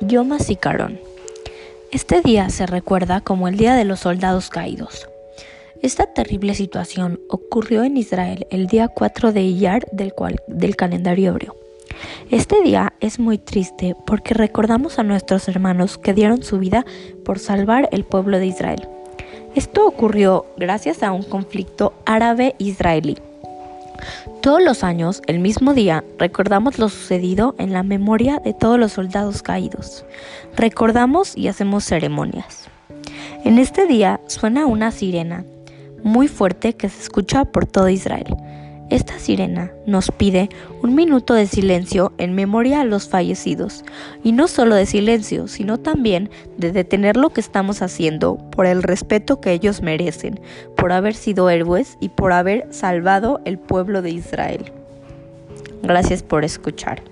Yom HaZikaron. Este día se recuerda como el Día de los Soldados Caídos. Esta terrible situación ocurrió en Israel el día 4 de Iyar del, del calendario hebreo. Este día es muy triste porque recordamos a nuestros hermanos que dieron su vida por salvar el pueblo de Israel. Esto ocurrió gracias a un conflicto árabe-israelí. Todos los años, el mismo día, recordamos lo sucedido en la memoria de todos los soldados caídos. Recordamos y hacemos ceremonias. En este día suena una sirena muy fuerte que se escucha por todo Israel. Esta sirena nos pide un minuto de silencio en memoria a los fallecidos, y no solo de silencio, sino también de detener lo que estamos haciendo por el respeto que ellos merecen, por haber sido héroes y por haber salvado el pueblo de Israel. Gracias por escuchar.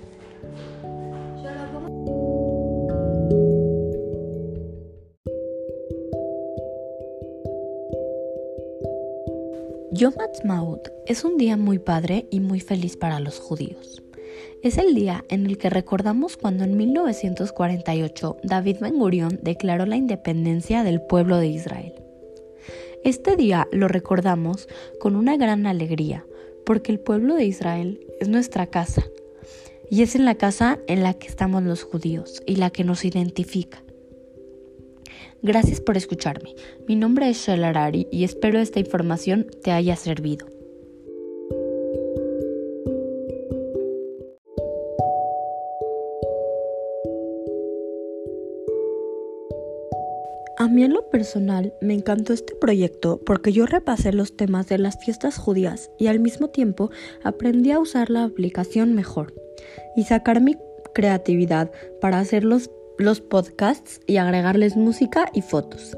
Yom Ha'atzmaut es un día muy padre y muy feliz para los judíos. Es el día en el que recordamos cuando en 1948 David Ben Gurion declaró la independencia del pueblo de Israel. Este día lo recordamos con una gran alegría, porque el pueblo de Israel es nuestra casa, y es en la casa en la que estamos los judíos y la que nos identifica. Gracias por escucharme. Mi nombre es Shell Arari y espero esta información te haya servido. A mí en lo personal me encantó este proyecto porque yo repasé los temas de las fiestas judías y al mismo tiempo aprendí a usar la aplicación mejor y sacar mi creatividad para hacerlos los podcasts y agregarles música y fotos.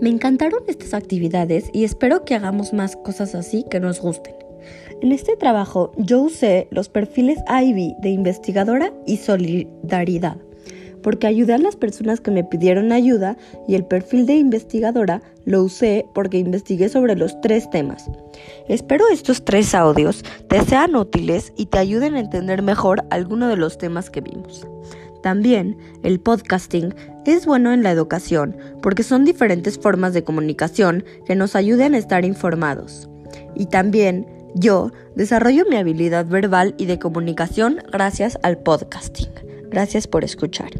Me encantaron estas actividades y espero que hagamos más cosas así que nos gusten. En este trabajo yo usé los perfiles Ivy de investigadora y solidaridad, porque ayudé a las personas que me pidieron ayuda y el perfil de investigadora lo usé porque investigué sobre los tres temas. Espero estos tres audios te sean útiles y te ayuden a entender mejor alguno de los temas que vimos. También el podcasting es bueno en la educación porque son diferentes formas de comunicación que nos ayudan a estar informados. Y también yo desarrollo mi habilidad verbal y de comunicación gracias al podcasting. Gracias por escuchar.